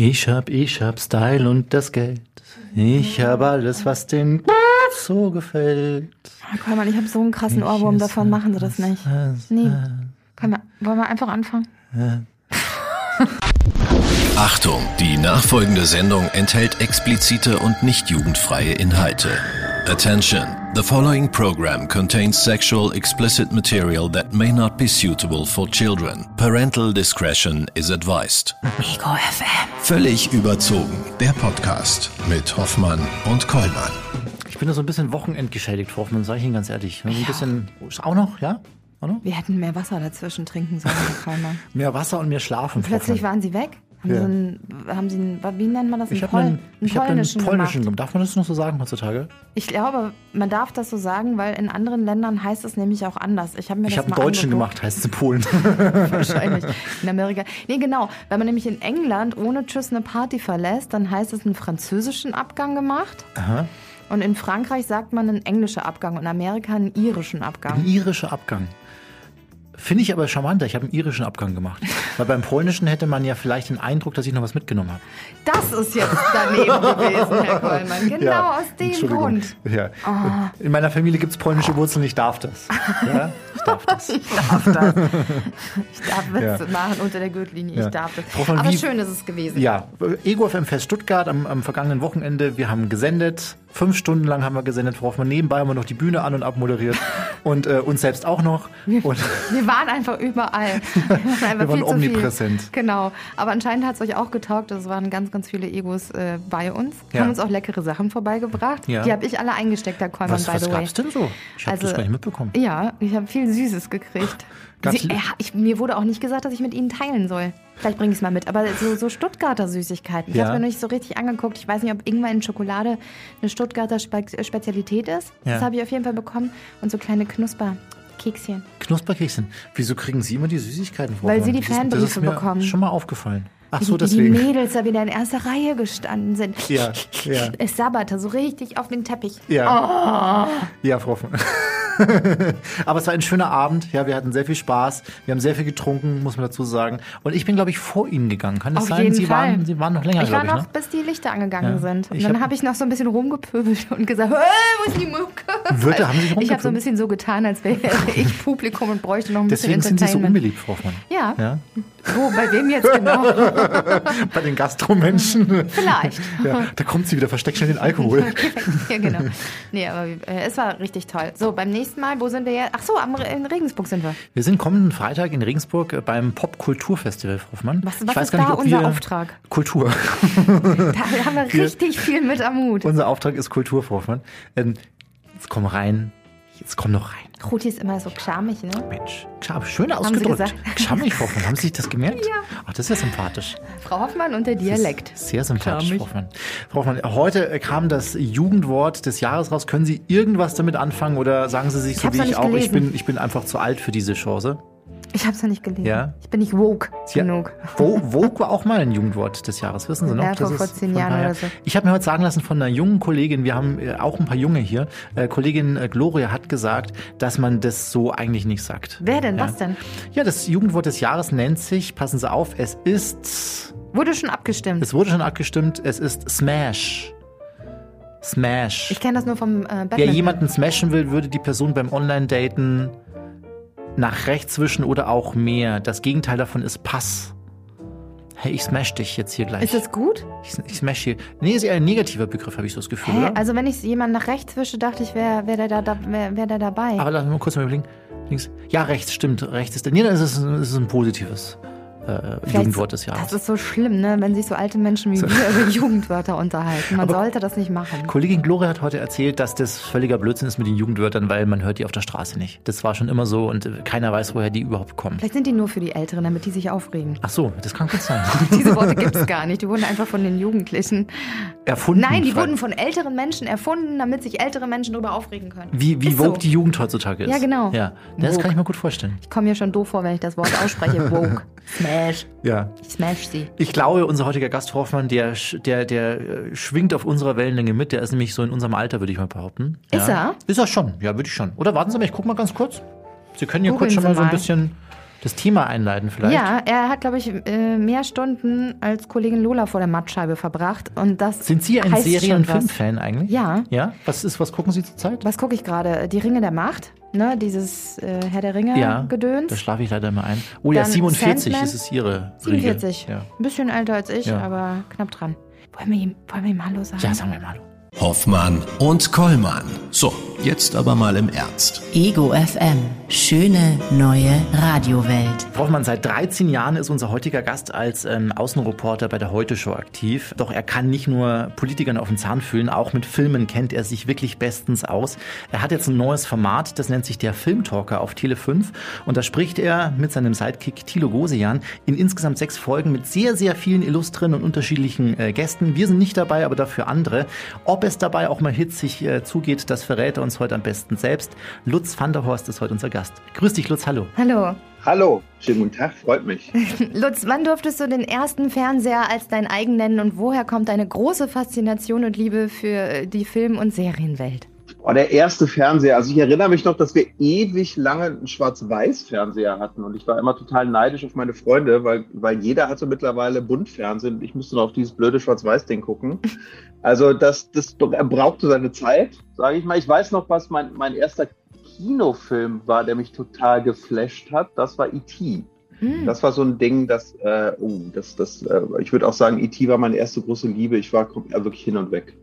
Ich hab, ich hab Style und das Geld. Ich hab alles, was den so gefällt. Oh, Kollmann, ich habe so einen krassen Ohrwurm davon, machen Sie das nicht. Nee. Wir, wollen wir einfach anfangen? Achtung, die nachfolgende Sendung enthält explizite und nicht jugendfreie Inhalte. Attention, the following program contains sexual explicit material that may not be suitable for children. Parental discretion is advised. Ego FM. Völlig überzogen, der Podcast mit Hoffmann und Kollmann. Ich bin da so ein bisschen wochenendgeschädigt, Hoffmann, sag ich Ihnen ganz ehrlich. So ein bisschen, auch noch, ja? Auch noch? Wir hätten mehr Wasser dazwischen trinken sollen, Herr Kollmann. Mehr Wasser und mehr Schlafen. Frau Plötzlich Hoffmann. waren Sie weg. Haben, Ja. Sie, einen, haben Sie einen, wie nennt man das? ich Einen, Pol einen, ich hab einen polnischen polnischen gemacht. Darf man das noch so sagen heutzutage? Ich glaube, man darf das so sagen, weil in anderen Ländern heißt es nämlich auch anders. Ich habe mir Ich habe einen deutschen angeguckt. gemacht, heißt es in Polen. Wahrscheinlich. In Amerika. Nee, genau. Wenn man nämlich in England ohne Tschüss eine Party verlässt, dann heißt es einen französischen Abgang gemacht. Aha. Und in Frankreich sagt man einen englischen Abgang und in Amerika einen irischen Abgang. Ein irischer Abgang. Finde ich aber charmanter. Ich habe einen irischen Abgang gemacht. Weil beim polnischen hätte man ja vielleicht den Eindruck, dass ich noch was mitgenommen habe. Das ist jetzt daneben gewesen, Herr Kollmann. Genau Ja, aus dem. Grund. Ja. In meiner Familie gibt es polnische Wurzeln, ich darf das. Ja? Ich darf das. Ich darf das. Ich darf Witze Ja. machen unter der Gürtellinie. Ich darf das. Von Aber Wie- schön ist es gewesen. Ja, Ego FM Fest Stuttgart am, am vergangenen Wochenende. Wir haben gesendet. Fünf Stunden lang haben wir gesendet, Frau Hoffmann. Nebenbei haben wir noch die Bühne an und abmoderiert. und äh, uns selbst auch noch. Und Wir waren einfach überall. Wir waren, einfach Wir waren omnipräsent. Viel. Genau. Aber anscheinend hat es euch auch getaugt. Es waren ganz, ganz viele Egos äh, bei uns. Ja. Haben uns auch leckere Sachen vorbeigebracht. Ja. Die habe ich alle eingesteckt, Herr Kollmann, was, by was the way. gab's denn so? Ich habe Also- das gar nicht mitbekommen. Ja, ich habe viel Süßes gekriegt. Sie, ja, ich, mir wurde auch nicht gesagt, dass ich mit Ihnen teilen soll. Vielleicht bringe ich es mal mit. Aber so, so Stuttgarter Süßigkeiten. Ich Ja. habe mir noch nicht so richtig angeguckt. Ich weiß nicht, ob Ingwer in Schokolade eine Stuttgarter Spe Spezialität ist. Ja. Das habe ich auf jeden Fall bekommen. Und so kleine Knusperkekschen. Knusperkekschen. Wieso kriegen Sie immer die Süßigkeiten, Frau Weil Sie die Fanbriefe mir bekommen. schon mal aufgefallen. Ach so, deswegen. die Mädels da wieder in erster Reihe gestanden sind. Ja, ja. Es sabberte so richtig auf den Teppich. Ja. Ja, Frau Hoffmann. Aber es war ein schöner Abend. Ja, wir hatten sehr viel Spaß. Wir haben sehr viel getrunken, muss man dazu sagen. Und ich bin, glaube ich, vor Ihnen gegangen. Kann das Auf sein? jeden Sie Fall. waren, Sie waren noch länger, Ich war ich. noch, Ne? bis die Lichter angegangen Ja. sind. Und Ich dann hab- habe ich noch so ein bisschen rumgepöbelt und gesagt, hey, wo ist die Mucke? Würde- haben Sie ich habe so ein bisschen so getan, als wäre ich Publikum und bräuchte noch ein Deswegen bisschen sind Sie so Entertainment. unbeliebt, Frau Hoffmann. ja. Ja? Wo, bei wem jetzt genau? Bei den Gastromenschen. Vielleicht. Ja, da kommt sie wieder, versteckt schnell den Alkohol. ja, genau. Nee, aber äh, es war richtig toll. So, beim nächsten Mal, wo sind wir jetzt? Ach so, am, in Regensburg sind wir. Wir sind kommenden Freitag in Regensburg äh, beim Popkulturfestival, Frau Hoffmann. Was- was ist da unser Auftrag? Kultur. Da haben wir richtig viel mit am Mut. Unser Auftrag ist Kultur, Frau Hoffmann. Ähm, jetzt komm rein. Jetzt komm noch rein. Ruti ist immer so charmig, ne? Mensch, schön ausgedrückt. gesagt. Charmig, Frau Hoffmann. Haben Sie sich das gemerkt? Ja. Ach, das ist ja sympathisch. Frau Hoffmann und der Dialekt. Sehr sympathisch. Frau Hoffmann. Frau Hoffmann, heute kam das Jugendwort des Jahres raus. Können Sie irgendwas damit anfangen oder sagen Sie sich Ich so wie ich auch, ich bin, ich bin einfach zu alt für diese Chance? Ich hab's ja nicht gelesen. Ja? Ich bin nicht woke Ja, genug. Vogue war auch mal ein Jugendwort des Jahres, wissen Sie noch? Ja, Das vor- zehn Jahren oder so. Ich habe mir heute sagen lassen von einer jungen Kollegin, wir haben äh, auch ein paar Junge hier, äh, Kollegin äh, Gloria hat gesagt, dass man das so eigentlich nicht sagt. Wer denn? Ja. Was denn? Ja, das Jugendwort des Jahres nennt sich, passen Sie auf, es ist, Wurde schon abgestimmt. es wurde schon abgestimmt, es ist Smash. Smash. Ich kenne das nur vom äh, Batman. Wer jemanden smashen will, würde die Person beim Online-Daten nach rechts wischen oder auch mehr. Das Gegenteil davon ist Pass. Hey, ich smash dich jetzt hier gleich. Ist das gut? Ich, ich smash hier. Nee, ist eher ein negativer Begriff, habe ich so das Gefühl, Hä? oder? Also wenn ich jemanden nach rechts wische, dachte ich, wäre wär der, da, da, wär, wär der dabei. Aber lass mich mal kurz mal überlegen. Links. Ja, rechts, stimmt. Rechts ist der. Nee, das ist, das ist ein positives äh, Jugendwort des Jahres. Das ist so schlimm, ne? wenn sich so alte Menschen wie wir über Jugendwörter unterhalten. Man sollte das nicht machen. Kollegin Gloria hat heute erzählt, dass das völliger Blödsinn ist mit den Jugendwörtern, weil man hört die auf der Straße nicht. Das war schon immer so und keiner weiß, woher die überhaupt kommen. Vielleicht sind die nur für die Älteren, damit die sich aufregen. Ach so, das kann gut sein. Diese Worte gibt es gar nicht. Die wurden einfach von den Jugendlichen. Erfunden. Nein, die wurden von älteren Menschen erfunden, damit sich ältere Menschen darüber aufregen können. Wie, wie woke so. die Jugend heutzutage ist. Ja, genau. Ja, das Woke. kann ich mir gut vorstellen. Ich komme mir schon doof vor, wenn ich das Wort ausspreche. Woke. Smash. Ja. Ich smash sie. Ich glaube, unser heutiger Gast Hoffmann, der, der, der äh, schwingt auf unserer Wellenlänge mit. Der ist nämlich so in unserem Alter, würde ich mal behaupten. Ist ja. er? Ist er schon, ja, würde ich schon. Oder warten Sie mal, ich guck mal ganz kurz. Sie können ja kurz schon Sie mal so ein mal. bisschen das Thema einleiten vielleicht? Ja, er hat, glaube ich, äh, mehr Stunden als Kollegin Lola vor der Mattscheibe verbracht. Und das Sind Sie ein Serien- und. Filmfan eigentlich? Ja. Ja? Was ist, was gucken Sie zurzeit? Was gucke ich gerade? Die Ringe der Macht, ne? Dieses äh, Herr der Ringe Ja, Gedöns. da schlafe ich leider immer ein. Oh ja, Dann 47 Sandman. ist es Ihre 47. Riege. Ja. Ein bisschen älter als ich, Ja. aber knapp dran. Wollen wir ihm, wollen wir ihm Hallo sagen? ja, sagen wir mal. Hoffmann und Kollmann. So, jetzt aber mal im Ernst. Ego FM. Schöne neue Radiowelt. Hoffmann, seit 13 Jahren ist unser heutiger Gast als ähm, Außenreporter bei der Heute-Show aktiv. Doch er kann nicht nur Politikern auf den Zahn fühlen, auch mit Filmen kennt er sich wirklich bestens aus. Er hat jetzt ein neues Format, das nennt sich der Filmtalker auf Tele 5. Und da spricht er mit seinem Sidekick Thilo Gosian in insgesamt sechs Folgen mit sehr, sehr vielen illustren und unterschiedlichen äh, Gästen. Wir sind nicht dabei, aber dafür andere. Ob es dabei auch mal hitzig äh, zugeht, das verrät er uns heute am besten selbst. Lutz van der Horst ist heute unser Gast. Grüß dich, Lutz, hallo. Hallo. Hallo, schönen guten Tag, freut mich. Lutz, wann durftest du den ersten Fernseher als dein eigen nennen und woher kommt deine große Faszination und Liebe für äh, die Film- und Serienwelt? Oh, der erste Fernseher, also ich erinnere mich noch, dass wir ewig lange einen Schwarz-Weiß-Fernseher hatten und ich war immer total neidisch auf meine Freunde, weil, weil jeder hatte mittlerweile Buntfernsehen und ich musste noch auf dieses blöde Schwarz-Weiß-Ding gucken. Also das, das brauchte seine Zeit, sage ich mal. Ich weiß noch, was mein, mein erster Kinofilm war, der mich total geflasht hat. Das war E.T. Hm. Das war so ein Ding, das, äh, oh, das, das, äh, ich würde auch sagen, E.T. war meine erste große Liebe. Ich war äh, wirklich hin und weg.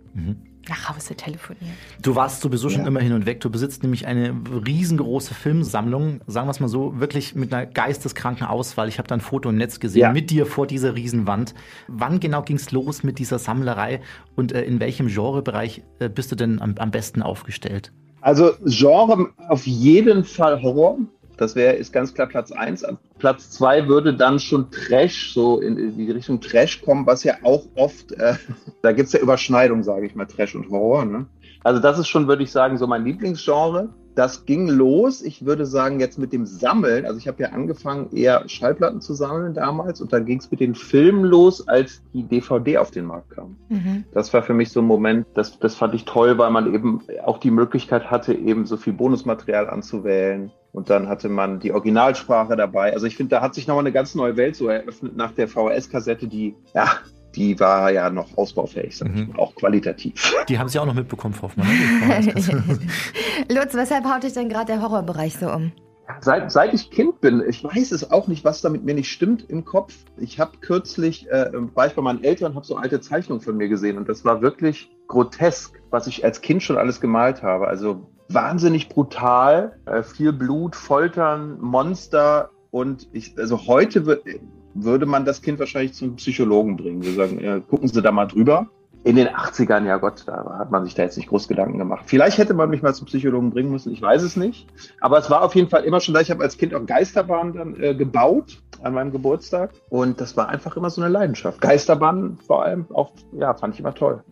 Nach Hause telefonieren. Du warst sowieso schon Ja. immer hin und weg. Du besitzt nämlich eine riesengroße Filmsammlung, sagen wir es mal so, wirklich mit einer geisteskranken Auswahl. Ich habe da ein Foto im Netz gesehen Ja. mit dir vor dieser Riesenwand. Wann genau ging es los mit dieser Sammlerei und äh, in welchem Genrebereich äh, bist du denn am, am besten aufgestellt? Also Genre auf jeden Fall Horror. Das wäre ist ganz klar Platz eins. Platz zwei würde dann schon Trash, so in, die Richtung Trash kommen, was ja auch oft, äh, da gibt's ja Überschneidung, sage ich mal, Trash und Horror. Ne? Also das ist schon, würde ich sagen, so mein Lieblingsgenre. Das ging los, ich würde sagen, jetzt mit dem Sammeln. Also ich habe ja angefangen, eher Schallplatten zu sammeln damals und dann ging's mit den Filmen los, als die DVD auf den Markt kam. Mhm. Das war für mich so ein Moment, das, das fand ich toll, weil man eben auch die Möglichkeit hatte, eben so viel Bonusmaterial anzuwählen. Und dann hatte man die Originalsprache dabei. Also ich finde, da hat sich nochmal eine ganz neue Welt so eröffnet nach der VHS-Kassette, die, ja, die war ja noch ausbaufähig, sag ich Mhm. mal, auch qualitativ. Die haben sie auch noch mitbekommen, Frau Hoffmann. ne? Lutz, weshalb haut dich denn gerade der Horrorbereich so um? Seit, seit ich Kind bin, ich weiß es auch nicht, was da mit mir nicht stimmt im Kopf. Ich habe kürzlich, äh, war ich bei meinen Eltern, habe so alte Zeichnungen von mir gesehen und das war wirklich grotesk, was ich als Kind schon alles gemalt habe. Also wahnsinnig brutal, äh, viel Blut, Foltern, Monster und ich, also heute wür- würde man das Kind wahrscheinlich zum Psychologen bringen. Wir sagen, äh, gucken Sie da mal drüber. In den 80ern, ja Gott, da hat man sich da jetzt nicht groß Gedanken gemacht. Vielleicht hätte man mich mal zum Psychologen bringen müssen, ich weiß es nicht. Aber es war auf jeden Fall immer schon da. Ich habe als Kind auch Geisterbahnen dann äh, gebaut an meinem Geburtstag. Und das war einfach immer so eine Leidenschaft. Geisterbahnen vor allem auch, ja, fand ich immer toll.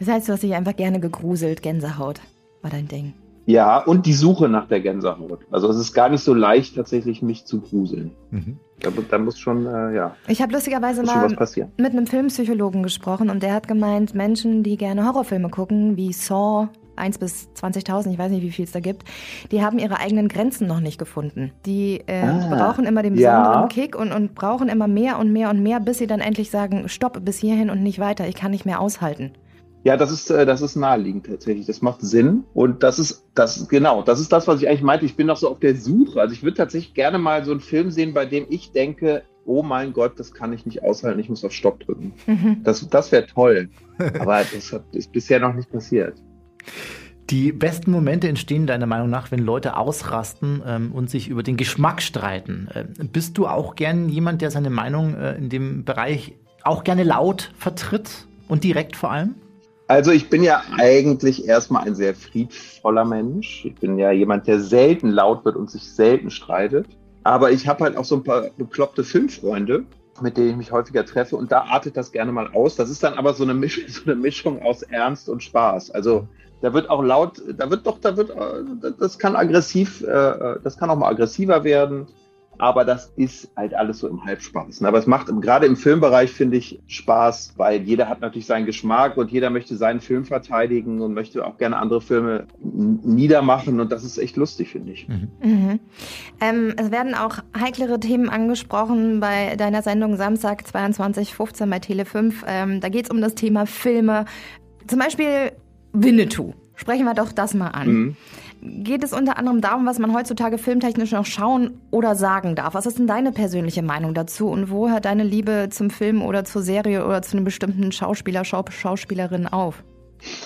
Das heißt, du hast dich einfach gerne gegruselt, Gänsehaut war dein Ding. Ja, und die Suche nach der Gänsehaut. Also es ist gar nicht so leicht, tatsächlich mich zu gruseln. Mhm. Da, da muss schon, äh, ja, Ich habe lustigerweise mal mit einem Filmpsychologen gesprochen und der hat gemeint, Menschen, die gerne Horrorfilme gucken, wie Saw 1 bis 20.000, ich weiß nicht, wie viel es da gibt, die haben ihre eigenen Grenzen noch nicht gefunden. Die äh, Ah, brauchen immer den ja. besonderen Kick und, und brauchen immer mehr und mehr und mehr, bis sie dann endlich sagen, stopp, bis hierhin und nicht weiter, ich kann nicht mehr aushalten. Ja, das ist, äh, das ist naheliegend tatsächlich. Das macht Sinn. Und das ist, das, genau, das ist das, was ich eigentlich meinte. Ich bin noch so auf der Suche. Also ich würde tatsächlich gerne mal so einen Film sehen, bei dem ich denke, oh mein Gott, das kann ich nicht aushalten, ich muss auf Stopp drücken. Mhm. Das, das wäre toll. Aber das hat, ist bisher noch nicht passiert. Die besten Momente entstehen deiner Meinung nach, wenn Leute ausrasten ähm, und sich über den Geschmack streiten. Ähm, bist du auch gern jemand, der seine Meinung äh, in dem Bereich auch gerne laut vertritt und direkt vor allem? Also ich bin ja eigentlich erstmal ein sehr friedvoller Mensch. Ich bin ja jemand, der selten laut wird und sich selten streitet. Aber ich habe halt auch so ein paar bekloppte Filmfreunde, mit denen ich mich häufiger treffe und da artet das gerne mal aus. Das ist dann aber so eine Mischung, so eine Mischung aus Ernst und Spaß. Also da wird auch laut, da wird doch, da wird, äh, das kann aggressiv, äh, das kann auch mal aggressiver werden. Aber das ist halt alles so im Halbspaß. Aber es macht gerade im Filmbereich, finde ich, Spaß, weil jeder hat natürlich seinen Geschmack und jeder möchte seinen Film verteidigen und möchte auch gerne andere Filme niedermachen und das ist echt lustig, finde ich. Mhm. Mhm. Ähm, es werden auch heiklere Themen angesprochen bei deiner Sendung Samstag 22.15 bei Tele5. Ähm, da geht es um das Thema Filme, zum Beispiel Winnetou. Sprechen wir doch das mal an. Mhm geht es unter anderem darum, was man heutzutage filmtechnisch noch schauen oder sagen darf. Was ist denn deine persönliche Meinung dazu und wo hört deine Liebe zum Film oder zur Serie oder zu einem bestimmten Schauspieler, Schauspielerin auf?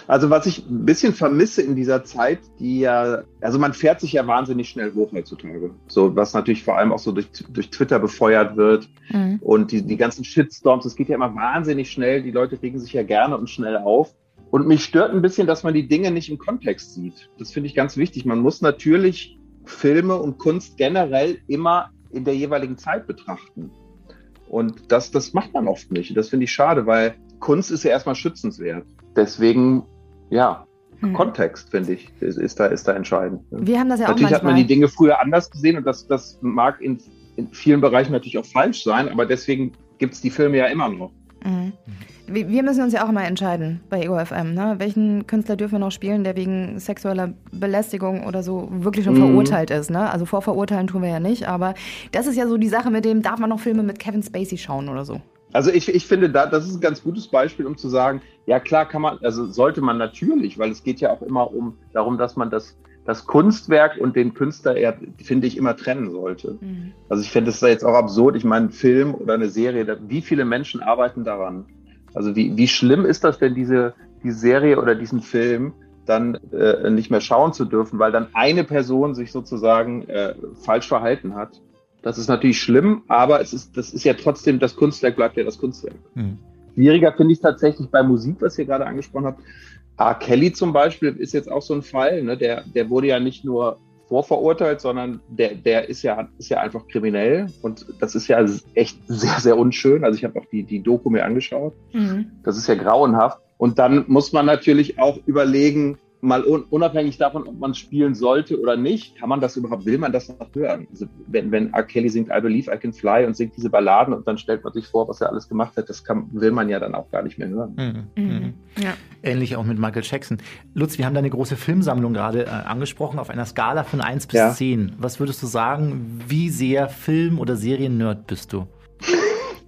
Also was ich ein bisschen vermisse in dieser Zeit, die ja, also man fährt sich ja wahnsinnig schnell hoch heutzutage. So, was natürlich vor allem auch so durch, durch Twitter befeuert wird mhm. und die, die ganzen Shitstorms, es geht ja immer wahnsinnig schnell, die Leute regen sich ja gerne und schnell auf. Und mich stört ein bisschen, dass man die Dinge nicht im Kontext sieht. Das finde ich ganz wichtig. Man muss natürlich Filme und Kunst generell immer in der jeweiligen Zeit betrachten. Und das, das macht man oft nicht. Das finde ich schade, weil Kunst ist ja erstmal schützenswert. Deswegen, ja, hm. Kontext, finde ich, ist, ist, da, ist da entscheidend. Wir haben das ja natürlich auch hat man die Dinge früher anders gesehen und das, das mag in, in vielen Bereichen natürlich auch falsch sein, aber deswegen gibt es die Filme ja immer noch. Mhm wir müssen uns ja auch immer entscheiden bei EOFM. Ne? Welchen Künstler dürfen wir noch spielen, der wegen sexueller Belästigung oder so wirklich schon mhm. verurteilt ist? Ne? Also vorverurteilen tun wir ja nicht, aber das ist ja so die Sache mit dem, darf man noch Filme mit Kevin Spacey schauen oder so? Also ich, ich finde, da, das ist ein ganz gutes Beispiel, um zu sagen, ja klar kann man, also sollte man natürlich, weil es geht ja auch immer um darum, dass man das, das Kunstwerk und den Künstler, eher, finde ich, immer trennen sollte. Mhm. Also ich finde es jetzt auch absurd, ich meine, ein Film oder eine Serie, wie viele Menschen arbeiten daran? Also wie, wie schlimm ist das denn, diese, die Serie oder diesen Film dann äh, nicht mehr schauen zu dürfen, weil dann eine Person sich sozusagen äh, falsch verhalten hat? Das ist natürlich schlimm, aber es ist, das ist ja trotzdem, das Kunstwerk bleibt ja das Kunstwerk. Mhm. Schwieriger finde ich es tatsächlich bei Musik, was ihr gerade angesprochen habt. R. Kelly zum Beispiel ist jetzt auch so ein Fall, ne? der, der wurde ja nicht nur vorverurteilt, sondern der, der ist ja, ist ja einfach kriminell und das ist ja echt sehr, sehr unschön. Also ich habe auch die, die Doku mir angeschaut. Mhm. Das ist ja grauenhaft. Und dann muss man natürlich auch überlegen, mal unabhängig davon, ob man spielen sollte oder nicht, kann man das überhaupt, will man das noch hören? Also wenn, wenn R. Kelly singt I Believe I Can Fly und singt diese Balladen und dann stellt man sich vor, was er alles gemacht hat, das kann, will man ja dann auch gar nicht mehr hören. Mhm. Mhm. Ja. Ähnlich auch mit Michael Jackson. Lutz, wir haben deine große Filmsammlung gerade äh, angesprochen, auf einer Skala von 1 bis ja. 10. Was würdest du sagen, wie sehr Film- oder Serien-Nerd bist du?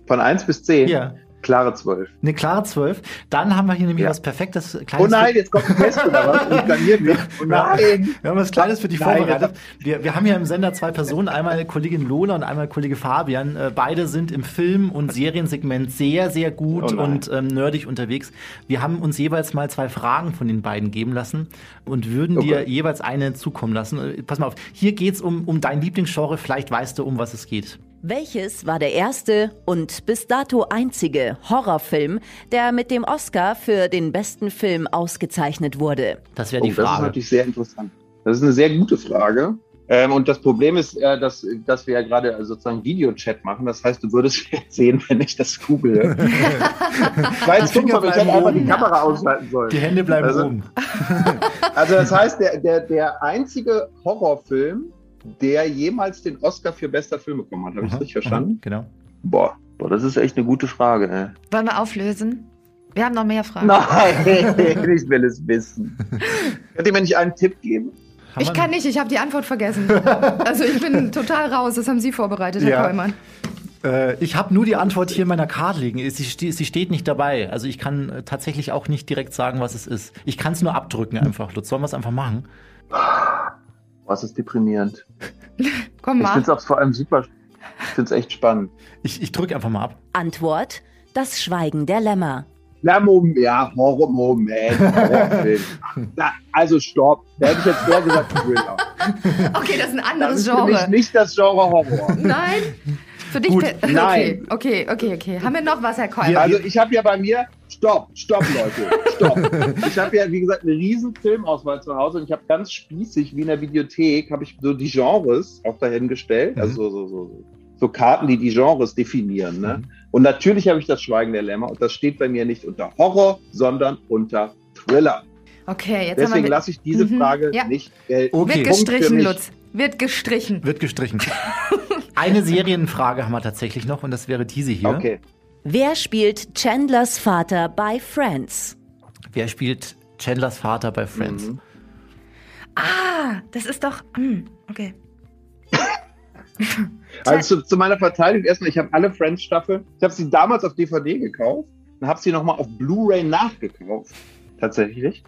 Von 1 bis 10? Ja. Klare 12. Eine klare 12. Dann haben wir hier nämlich ja. was Perfektes. Kleines oh nein, jetzt kommt ein Test oder was? Ich planiert mich. Oh nein. Wir haben was Kleines für dich nein, vorbereitet. Wir, wir haben hier im Sender zwei Personen, einmal Kollegin Lola und einmal Kollege Fabian. Äh, beide sind im Film- und Seriensegment sehr, sehr gut oh und ähm, nerdig unterwegs. Wir haben uns jeweils mal zwei Fragen von den beiden geben lassen und würden okay. dir jeweils eine zukommen lassen. Äh, pass mal auf, hier geht's um, um dein Lieblingsgenre. Vielleicht weißt du, um was es geht. Welches war der erste und bis dato einzige Horrorfilm, der mit dem Oscar für den besten Film ausgezeichnet wurde? Das wäre die oh, Frage. Das ist natürlich sehr interessant. Das ist eine sehr gute Frage. Ähm, und das Problem ist, äh, dass, dass wir ja gerade sozusagen Videochat machen. Das heißt, du würdest sehen, wenn ich das google. Weil es dumm, aber ich hätte einfach die Kamera ausschalten sollen. Die Hände bleiben also, oben. also das heißt, der, der, der einzige Horrorfilm, der jemals den Oscar für bester Film bekommen hat. Habe ich das richtig verstanden? genau. Boah, boah, das ist echt eine gute Frage. Ne? Wollen wir auflösen? Wir haben noch mehr Fragen. Nein, ich will es wissen. Könnt ihr mir nicht einen Tipp geben? Ich kann nicht, ich habe die Antwort vergessen. Also ich bin total raus, das haben Sie vorbereitet, Herr ja. Kollmann. Äh, ich habe nur die Antwort hier in meiner Karte liegen. Sie, sie, steht nicht dabei. Also ich kann äh, tatsächlich auch nicht direkt sagen, was es ist. Ich kann es nur abdrücken einfach. Lutz, sollen wir es einfach machen? Was ist deprimierend? Komm mal. Ich finde es auch vor allem super. Ich finde es echt spannend. Ich, ich drücke einfach mal ab. Antwort: Das Schweigen der Lämmer. Na, Moment, ja, Horror, Moment. Na, also, stopp. Da hätte ich jetzt vorher gesagt, Thriller. Okay, das ist ein anderes das ist Genre. Für mich nicht das Genre Horror. Nein? Für dich? Gut, okay, nein. Okay, okay, okay. Haben wir noch was, Herr Kolb? Also, ich habe ja bei mir stopp, stopp, Leute, stopp. ich habe ja, wie gesagt, eine riesen Filmauswahl zu Hause und ich habe ganz spießig, wie in der Videothek, habe ich so die Genres auch dahingestellt, mhm. also so, so, so, Karten, die die Genres definieren. Ne? Mhm. Und natürlich habe ich das Schweigen der Lämmer und das steht bei mir nicht unter Horror, sondern unter Thriller. Okay, jetzt Deswegen lasse ich diese mhm. Frage ja. nicht gelten. Okay. Wird gestrichen, Lutz. Wird gestrichen. Wird gestrichen. Eine Serienfrage haben wir tatsächlich noch und das wäre diese hier. Okay. Wer spielt Chandlers Vater bei Friends? Wer spielt Chandlers Vater bei Friends? Mhm. Ah, das ist doch. Hm, okay. Also zu, zu meiner Verteidigung erstmal, ich habe alle Friends-Staffeln, ich habe sie damals auf DVD gekauft und habe sie nochmal auf Blu-ray nachgekauft, tatsächlich.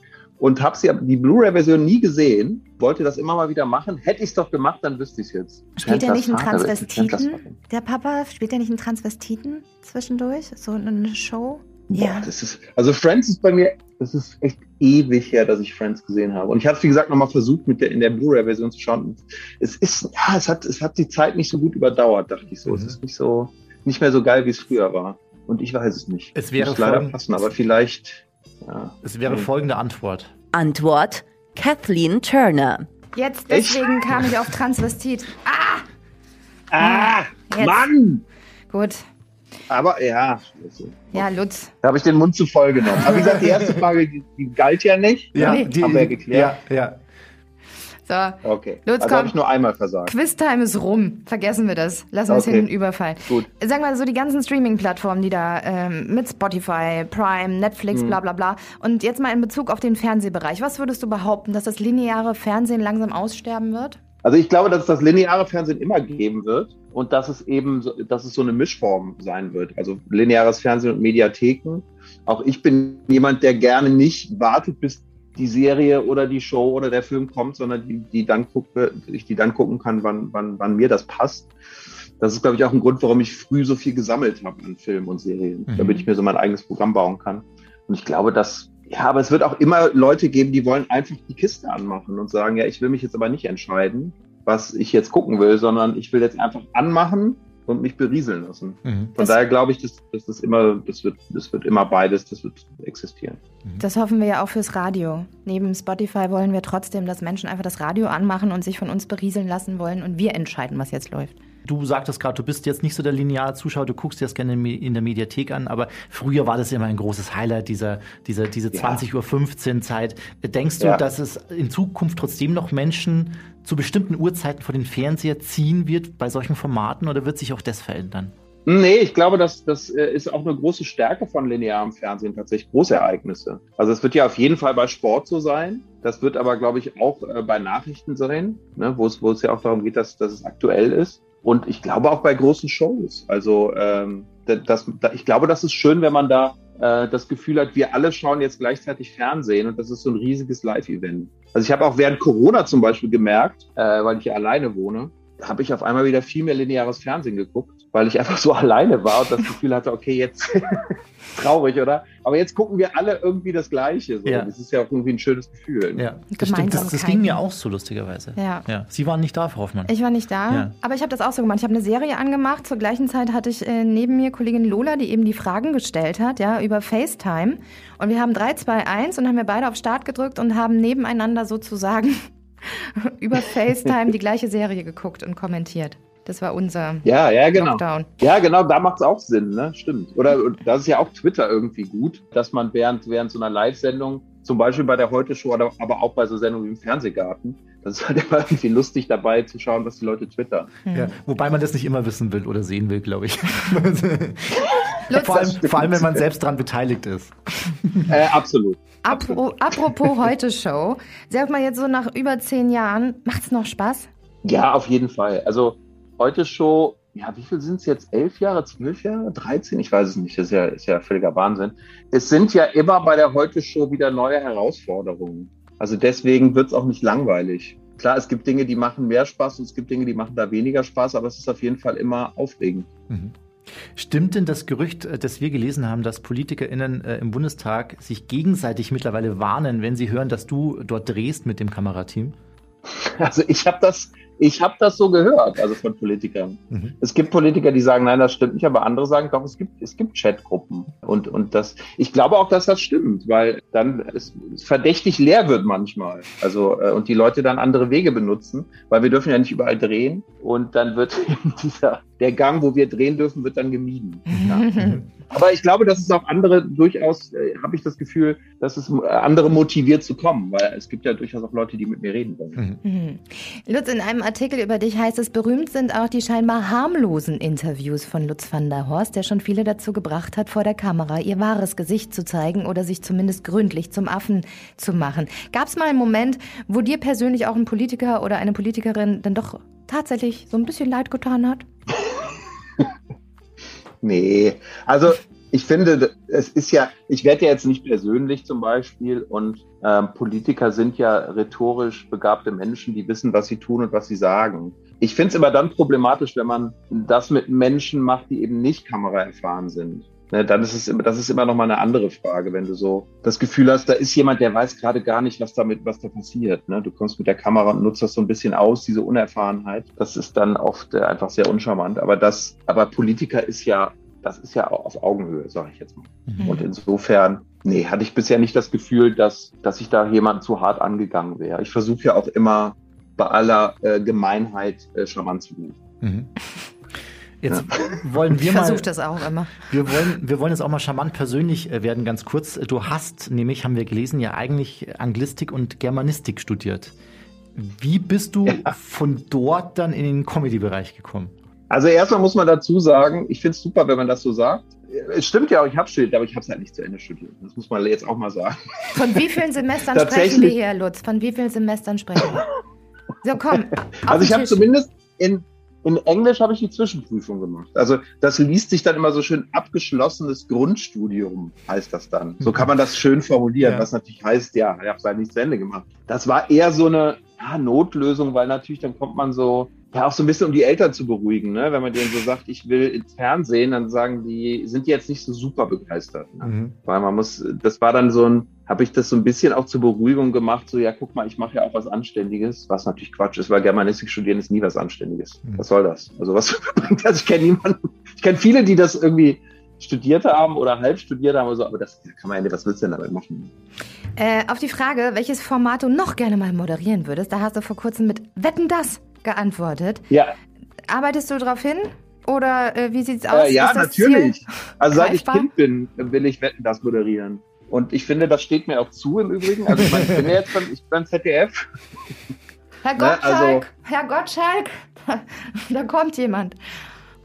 Und habe sie die Blu-ray-Version nie gesehen, wollte das immer mal wieder machen. Hätte ich es doch gemacht, dann wüsste ich es jetzt. Spielt er nicht einen Transvestiten? Der Papa, spielt er nicht einen Transvestiten zwischendurch? So eine Show? Boah, Ja. das ist, also Friends ist bei mir, das ist echt ewig her, dass ich Friends gesehen habe. Und ich habe es, wie gesagt, nochmal versucht, mit der, in der Blu-ray-Version zu schauen. Es ist, ja, es hat, es hat die Zeit nicht so gut überdauert, dachte ich so. Mhm. Es ist nicht so, nicht mehr so geil, wie es früher war. Und ich weiß es nicht. Es wäre Muss leider passen, aber vielleicht, ja. Es wäre Hm. folgende Antwort. Antwort Kathleen Turner. Jetzt, deswegen kam ich auf Transvestit. Ah, Ah, Jetzt. Mann! gut. Aber ja. Ja, Lutz. da habe ich den Mund zu voll genommen. Aber wie gesagt, die erste Frage, die, die galt ja nicht. Ja, Nee. die, Haben wir ja geklärt. Ja, ja. So, Okay. Lutz, also habe ich nur einmal versagt. Quiztime ist rum. Vergessen wir das. Lassen wir es Okay. hinten überfallen. Gut. Sagen wir so, die ganzen Streaming-Plattformen, die da ähm, mit Spotify, Prime, Netflix, Mhm. bla bla bla. Und jetzt mal in Bezug auf den Fernsehbereich. Was würdest du behaupten, dass das lineare Fernsehen langsam aussterben wird? Also ich glaube, dass es das lineare Fernsehen immer geben wird und dass es eben so, dass es so eine Mischform sein wird. Also lineares Fernsehen und Mediatheken. Auch ich bin jemand, der gerne nicht wartet, bis die Serie oder die Show oder der Film kommt, sondern die, die dann gucke, ich die dann gucken kann, wann, wann, wann mir das passt. Das ist, glaube ich, auch ein Grund, warum ich früh so viel gesammelt habe an Filmen und Serien, Mhm. damit ich mir so mein eigenes Programm bauen kann. Und ich glaube, dass, ja, aber es wird auch immer Leute geben, die wollen einfach die Kiste anmachen und sagen, ja, ich will mich jetzt aber nicht entscheiden, was ich jetzt gucken will, sondern ich will jetzt einfach anmachen und mich berieseln lassen. Mhm. Von Das- daher glaube ich, dass, dass das immer, das wird, das wird immer beides, das wird existieren. Das hoffen wir ja auch fürs Radio. Neben Spotify wollen wir trotzdem, dass Menschen einfach das Radio anmachen und sich von uns berieseln lassen wollen und wir entscheiden, was jetzt läuft. Du sagtest gerade, du bist jetzt nicht so der lineare Zuschauer, du guckst dir das gerne in der Mediathek an, aber früher war das immer ein großes Highlight, dieser, dieser, diese Ja. 20.15 Uhr Zeit. Denkst du, Ja. dass es in Zukunft trotzdem noch Menschen zu bestimmten Uhrzeiten vor den Fernseher ziehen wird bei solchen Formaten oder wird sich auch das verändern? Nee, ich glaube, das, das äh, ist auch eine große Stärke von linearem Fernsehen, tatsächlich Großereignisse. Also es wird ja auf jeden Fall bei Sport so sein. Das wird aber, glaube ich, auch äh, bei Nachrichten sein, ne, wo es wo es ja auch darum geht, dass, dass es aktuell ist. Und ich glaube auch bei großen Shows. Also ähm, da- das, da, ich glaube, das ist schön, wenn man da äh, das Gefühl hat, wir alle schauen jetzt gleichzeitig Fernsehen und das ist so ein riesiges Live-Event. Also ich habe auch während Corona zum Beispiel gemerkt, äh, weil ich hier alleine wohne, habe ich auf einmal wieder viel mehr lineares Fernsehen geguckt, weil ich einfach so alleine war und das Gefühl hatte, okay, jetzt traurig, oder? Aber jetzt gucken wir alle irgendwie das Gleiche. So. Ja. Das ist ja auch irgendwie ein schönes Gefühl. Ja, das stimmt. Das, das ging mir auch so lustigerweise. Ja. ja. Sie waren nicht da, Frau Hoffmann. Ich war nicht da, Ja. aber ich habe das auch so gemacht. Ich habe eine Serie angemacht. Zur gleichen Zeit hatte ich äh, neben mir Kollegin Lola, die eben die Fragen gestellt hat, ja, über FaceTime. Und wir haben 3, 2, 1 und haben wir beide auf Start gedrückt und haben nebeneinander sozusagen über FaceTime die gleiche Serie geguckt und kommentiert. Das war unser Ja, ja, genau. Lockdown. Ja, genau, da macht es auch Sinn, ne? Stimmt. Oder das ist ja auch Twitter irgendwie gut, dass man während, während so einer Live-Sendung, zum Beispiel bei der Heute-Show, oder aber auch bei so Sendungen wie im Fernsehgarten, das ist halt immer irgendwie lustig dabei zu schauen, was die Leute twittern. Ja, wobei man das nicht immer wissen will oder sehen will, glaube ich. Vor, allem, vor allem, wenn man selbst daran beteiligt ist. Äh, absolut. Apro apropos Heute-Show. Sag mal jetzt so nach über zehn Jahren, macht's noch Spaß? Ja, auf jeden Fall. Also heute Show, ja, wie viel sind es jetzt? Elf Jahre, zwölf Jahre, 13? Ich weiß es nicht. Das ist ja, ist ja völliger Wahnsinn. Es sind ja immer bei der Heute Show wieder neue Herausforderungen. Also deswegen wird es auch nicht langweilig. Klar, es gibt Dinge, die machen mehr Spaß und es gibt Dinge, die machen da weniger Spaß, aber es ist auf jeden Fall immer aufregend. Mhm. Stimmt denn das Gerücht, äh, das wir gelesen haben, dass PolitikerInnen äh, im Bundestag sich gegenseitig mittlerweile warnen, wenn sie hören, dass du dort drehst mit dem Kamerateam? Also ich habe das, ich habe das so gehört, also von Politikern. Mhm. Es gibt Politiker, die sagen, nein, das stimmt nicht, aber andere sagen, doch, es gibt, es gibt Chatgruppen. Und, und das, ich glaube auch, dass das stimmt, weil dann es, verdächtig leer wird manchmal. Also, äh, und die Leute dann andere Wege benutzen, weil wir dürfen ja nicht überall drehen. Und dann wird eben dieser, der Gang, wo wir drehen dürfen, wird dann gemieden. Ja. Aber ich glaube, dass es auch andere durchaus, äh, habe ich das Gefühl, dass es äh, andere motiviert zu kommen, weil es gibt ja durchaus auch Leute, die mit mir reden wollen. Mhm. Mhm. Lutz, in einem Artikel über dich heißt es, berühmt sind auch die scheinbar harmlosen Interviews von Lutz van der Horst, der schon viele dazu gebracht hat, vor der Kamera ihr wahres Gesicht zu zeigen oder sich zumindest gründlich zum Affen zu machen. Gab es mal einen Moment, wo dir persönlich auch ein Politiker oder eine Politikerin dann doch tatsächlich so ein bisschen leid getan hat? nee, also ich finde, es ist ja, ich werde ja jetzt nicht persönlich zum Beispiel und ähm, Politiker sind ja rhetorisch begabte Menschen, die wissen, was sie tun und was sie sagen. Ich finde es immer dann problematisch, wenn man das mit Menschen macht, die eben nicht kameraerfahren sind. Ne, dann ist es immer, das ist immer noch mal eine andere Frage, wenn du so das Gefühl hast, da ist jemand, der weiß gerade gar nicht, was damit, was da passiert. Ne? Du kommst mit der Kamera und nutzt das so ein bisschen aus, diese Unerfahrenheit. Das ist dann oft äh, einfach sehr uncharmant. Aber das, aber Politiker ist ja, das ist ja auf Augenhöhe, sage ich jetzt mal. Mhm. Und insofern, nee, hatte ich bisher nicht das Gefühl, dass, dass ich da jemand zu hart angegangen wäre. Ich versuche ja auch immer bei aller äh, Gemeinheit äh, charmant zu bleiben. Mhm. Jetzt wollen wir ich mal. Versuch das auch immer. Wir wollen, wir wollen jetzt auch mal charmant persönlich äh, werden, ganz kurz. Du hast nämlich, haben wir gelesen, ja eigentlich Anglistik und Germanistik studiert. Wie bist du ja. von dort dann in den Comedy-Bereich gekommen? Also erstmal muss man dazu sagen, ich finde es super, wenn man das so sagt. Es stimmt ja auch, ich habe studiert, aber ich habe es halt nicht zu Ende studiert. Das muss man jetzt auch mal sagen. Von wie vielen Semestern sprechen wir hier, Lutz? Von wie vielen Semestern sprechen wir? So, komm. Also ich habe zumindest in in Englisch habe ich die Zwischenprüfung gemacht. Also das liest sich dann immer so schön abgeschlossenes Grundstudium, heißt das dann. So kann man das schön formulieren, ja. was natürlich heißt, ja, ich habe es halt nicht zu Ende gemacht. Das war eher so eine ja, Notlösung, weil natürlich dann kommt man so, ja, auch so ein bisschen, um die Eltern zu beruhigen, ne? Wenn man denen so sagt, ich will ins Fernsehen, dann sagen die, sind die jetzt nicht so super begeistert. Ne? Mhm. Weil man muss, das war dann so ein, habe ich das so ein bisschen auch zur Beruhigung gemacht, so, ja, guck mal, ich mache ja auch was Anständiges, was natürlich Quatsch ist, weil Germanistik studieren ist nie was Anständiges. Mhm. Was soll das? Also was bringt das? Ich kenne niemanden, ich kenne viele, die das irgendwie studiert haben oder halb studiert haben, so, aber das kann man ja nicht, was willst du denn damit machen? Äh, auf die Frage, welches Format du noch gerne mal moderieren würdest, da hast du vor kurzem mit Wetten das geantwortet. Ja. Arbeitest du darauf hin? Oder äh, wie sieht's aus? Äh, ja, natürlich. Ziel also seit ich Kind bin, will ich Wetten das moderieren. Und ich finde, das steht mir auch zu im Übrigen. Also ich, meine, ich bin ja jetzt beim, ich beim ZDF. Herr Gottschalk, ne, also, Herr Gottschalk, da kommt jemand.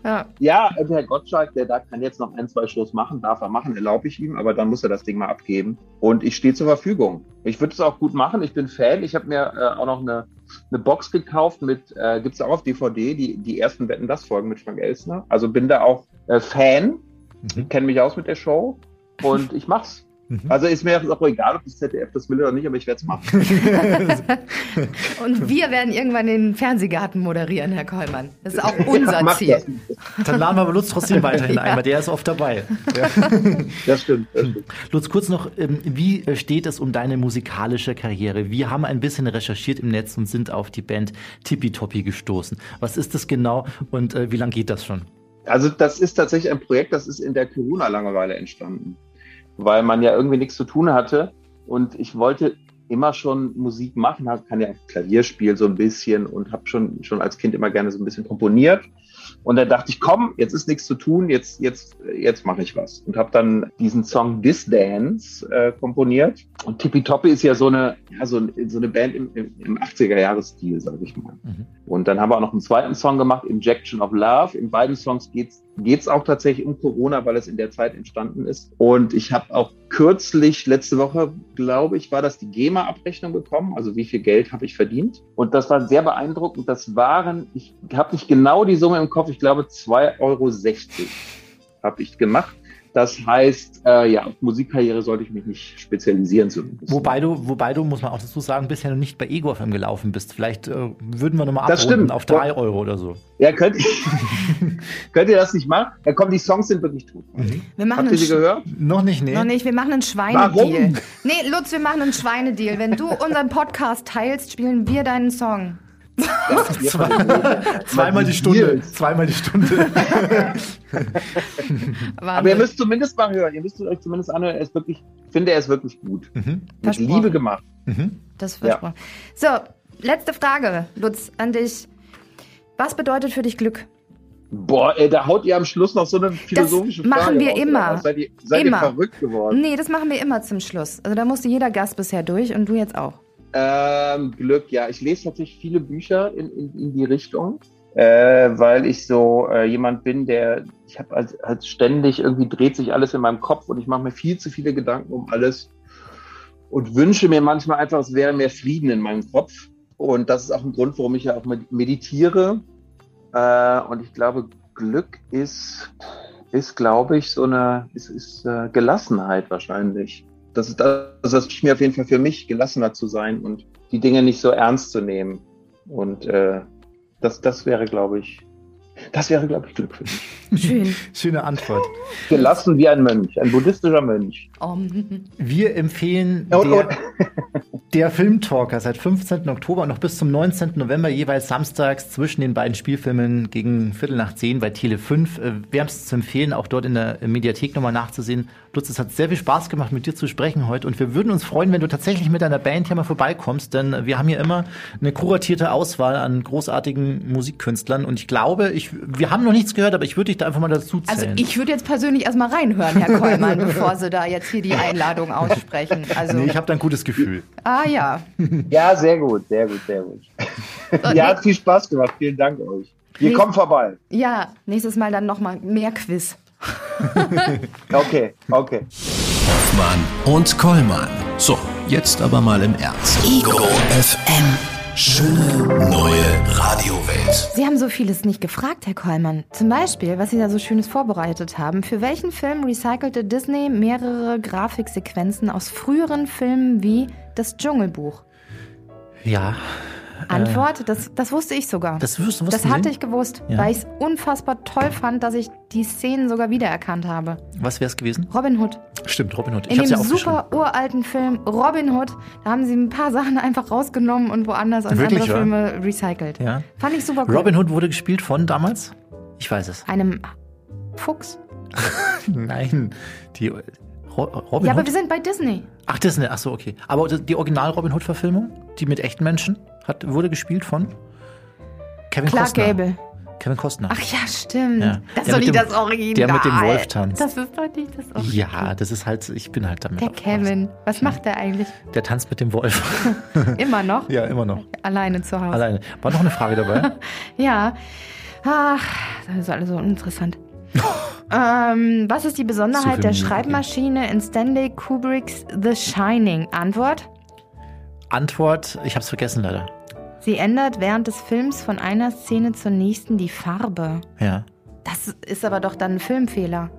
Ja. ja, Herr Gottschalk, der da kann jetzt noch ein, zwei Shows machen, darf er machen, erlaube ich ihm, aber dann muss er das Ding mal abgeben. Und ich stehe zur Verfügung. Ich würde es auch gut machen. Ich bin Fan. Ich habe mir äh, auch noch eine, eine Box gekauft mit, äh, gibt es auch auf DVD, die, die ersten Wetten das Folgen mit Frank Elsner. Also bin da auch äh, Fan, mhm. kenne mich aus mit der Show und ich mach's. Mhm. Also ist mir auch egal, ob das ZDF das will oder nicht, aber ich werde es machen. Und wir werden irgendwann den Fernsehgarten moderieren, Herr Kollmann. Das ist auch unser ja, Ziel. Das. Dann laden wir Lutz trotzdem weiterhin ja. ein, weil der ist oft dabei. Ja. Das stimmt, das stimmt. Lutz, kurz noch, ähm, wie steht es um deine musikalische Karriere? Wir haben ein bisschen recherchiert im Netz und sind auf die Band Tippy Toppy gestoßen. Was ist das genau und äh, wie lange geht das schon? Also das ist tatsächlich ein Projekt, das ist in der Corona-Langeweile entstanden weil man ja irgendwie nichts zu tun hatte. Und ich wollte immer schon Musik machen, kann ja Klavier spielen so ein bisschen und habe schon, schon als Kind immer gerne so ein bisschen komponiert. Und dann dachte ich, komm, jetzt ist nichts zu tun, jetzt, jetzt, jetzt mache ich was. Und habe dann diesen Song This Dance äh, komponiert. Und Tippy Toppy ist ja so eine, ja, so, so eine Band im, im, im 80er-Jahres-Stil, sage ich mal. Mhm. Und dann haben wir auch noch einen zweiten Song gemacht, Injection of Love. In beiden Songs geht's geht es auch tatsächlich um Corona, weil es in der Zeit entstanden ist. Und ich habe auch kürzlich, letzte Woche, glaube ich, war das die GEMA-Abrechnung bekommen. Also wie viel Geld habe ich verdient? Und das war sehr beeindruckend. Das waren, ich habe nicht genau die Summe im Kopf, ich glaube 2,60 Euro habe ich gemacht. Das heißt, äh, ja, auf Musikkarriere sollte ich mich nicht spezialisieren zumindest. Wobei du, wobei du, muss man auch dazu sagen, bisher noch nicht bei Ego FM gelaufen bist. Vielleicht äh, würden wir nochmal abrunden auf drei Euro oder so. Ja, könnt, könnt ihr das nicht machen? Ja, komm, die Songs sind wirklich gut. Mhm. Wir machen Habt ihr sie gehört? Noch nicht, nee. Noch nicht, wir machen einen Schweinedeal. Warum? Nee, Lutz, wir machen einen Schweinedeal. Wenn du unseren Podcast teilst, spielen wir deinen Song. Zwei, zweimal die Stunde. Zweimal die Stunde. Aber ihr müsst zumindest mal hören. Ihr müsst euch zumindest anhören. Er ist wirklich, ich finde, er ist wirklich gut. Mhm. Mit Liebe gemacht. Mhm. Das versprochen. Ja. So, letzte Frage, Lutz, an dich. Was bedeutet für dich Glück? Boah, ey, da haut ihr am Schluss noch so eine philosophische machen Frage wir raus, immer. was? Seid ihr, seid Immer. ihr verrückt geworden? Nee, das machen wir immer zum Schluss. Also da musste jeder Gast bisher durch und du jetzt auch. Ähm, Glück, ja. Ich lese tatsächlich viele Bücher in, in, in die Richtung, äh, weil ich so äh, jemand bin, der, ich habe als, als ständig irgendwie dreht sich alles in meinem Kopf und ich mache mir viel zu viele Gedanken um alles und wünsche mir manchmal einfach, es wäre mehr Frieden in meinem Kopf. Und das ist auch ein Grund, warum ich ja auch med- meditiere. Äh, und ich glaube, Glück ist, ist glaube ich, so eine, ist, ist äh, Gelassenheit wahrscheinlich. Das ist das, das ich mir auf jeden Fall für mich, gelassener zu sein und die Dinge nicht so ernst zu nehmen. Und äh, das, das wäre, glaube ich, das wäre, glaube ich, Glück für mich. Schön. Schöne Antwort. Gelassen wie ein Mönch, ein buddhistischer Mönch. Um, Wir empfehlen Und, der, und, der Filmtalker seit 15. Oktober und noch bis zum 19. November jeweils samstags zwischen den beiden Spielfilmen gegen Viertel nach zehn bei Tele 5. Äh, Wärmstens zu empfehlen, auch dort in der Mediathek nochmal nachzusehen. Lutz, es hat sehr viel Spaß gemacht, mit dir zu sprechen heute und wir würden uns freuen, wenn du tatsächlich mit deiner Band hier mal vorbeikommst, denn wir haben hier immer eine kuratierte Auswahl an großartigen Musikkünstlern und ich glaube, ich, wir haben noch nichts gehört, aber ich würde dich da einfach mal dazu also zählen. ich würde jetzt persönlich erstmal reinhören, Herr Kollmann, bevor Sie da jetzt hier die Einladung aussprechen. Also, nee, ich habe da ein gutes Gefühl. ah ja. ja, sehr gut, sehr gut, sehr gut. ja, hat viel Spaß gemacht. Vielen Dank euch. Ihr Nee. kommt vorbei. Ja, nächstes Mal dann nochmal mehr Quiz. Okay, okay. Hoffmann und Kollmann. So, jetzt aber mal im Ernst. Ego FM. Schöne neue Radiowelt. Sie haben so vieles nicht gefragt, Herr Kollmann. Zum Beispiel, was Sie da so Schönes vorbereitet haben. Für welchen Film recycelte Disney mehrere Grafiksequenzen aus früheren Filmen wie Das Dschungelbuch? Ja, Antwort, das, das wusste ich sogar. das du Das hatte ich gewusst, Ja. weil ich es unfassbar toll fand, dass ich die Szenen sogar wiedererkannt habe. Was wäre es gewesen? Robin Hood. Stimmt, Robin Hood. Ich In dem ja super uralten Film Robin Hood, da haben sie ein paar Sachen einfach rausgenommen und woanders aus Wirklich, andere ja? Filme recycelt. Ja. Fand ich super cool. Robin Hood wurde gespielt von damals? Ich weiß es. Einem Fuchs. Nein, die Ro Robin ja, aber Hood. wir sind bei Disney. Ach, Disney. Ach so, okay. Aber die Original Robin Hood Verfilmung, die mit echten Menschen, hat, wurde gespielt von Kevin Clark Costner. Gable. Kevin Costner. Ach ja, stimmt. Ja. Das ist doch nicht dem- das Original. der mit dem Wolf tanzt. Das ist doch nicht das Original. ja, das ist halt, ich bin halt damit. Der. Kevin. Was macht der eigentlich? Der tanzt mit dem Wolf. Immer noch? ja, immer noch. Alleine zu Hause. Alleine. War noch eine Frage dabei? Ja. Ach, das ist alles so uninteressant. ähm, was ist die Besonderheit der Schreibmaschine in Stanley Kubricks The Shining? Antwort? Antwort, ich hab's vergessen leider. Sie ändert während des Films von einer Szene zur nächsten die Farbe. Ja. Das ist aber doch dann ein Filmfehler.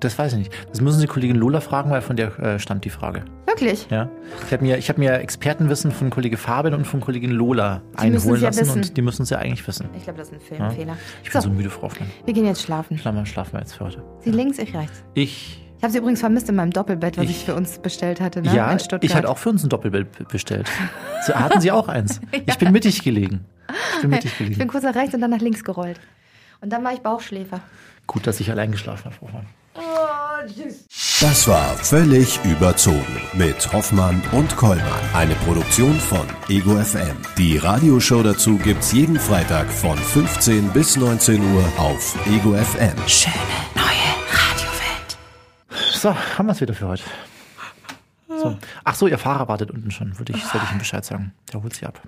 Das weiß ich nicht. Das müssen Sie Kollegin Lola fragen, weil von der äh, stammt die Frage. Wirklich? Ja. Ich habe mir, ich hab mir Expertenwissen von Kollege Fabian und von Kollegin Lola Die einholen ja lassen wissen. und die müssen es ja eigentlich wissen. Ich glaube, das ist ein Filmfehler. Ich bin so, So, müde, Frau Hoffmann. wir gehen jetzt schlafen. Schlafen, schlafen wir jetzt für heute. Sie links, ich rechts. Ich, Ich habe sie übrigens vermisst in meinem Doppelbett, was ich, Ich- für uns bestellt hatte, ne? ja, in Stuttgart. ich hatte auch für uns ein Doppelbild b- bestellt. So, hatten Sie auch eins? Ich bin mittig gelegen. Ich bin mittig Ich bin gelegen. kurz nach rechts und dann nach links gerollt. Und dann war ich Bauchschläfer. Gut, dass ich allein geschlafen habe, Frau Hoffmann. Das war völlig überzogen mit Hoffmann und Kollmann. Eine Produktion von Ego FM. Die Radioshow dazu gibt's jeden Freitag von 15 bis 19 Uhr auf Ego FM. So, haben wir es wieder für heute. So. Ach so, Ihr Fahrer wartet unten schon. Würde ich, sollte ich ihm Bescheid sagen. Der holt sie ab.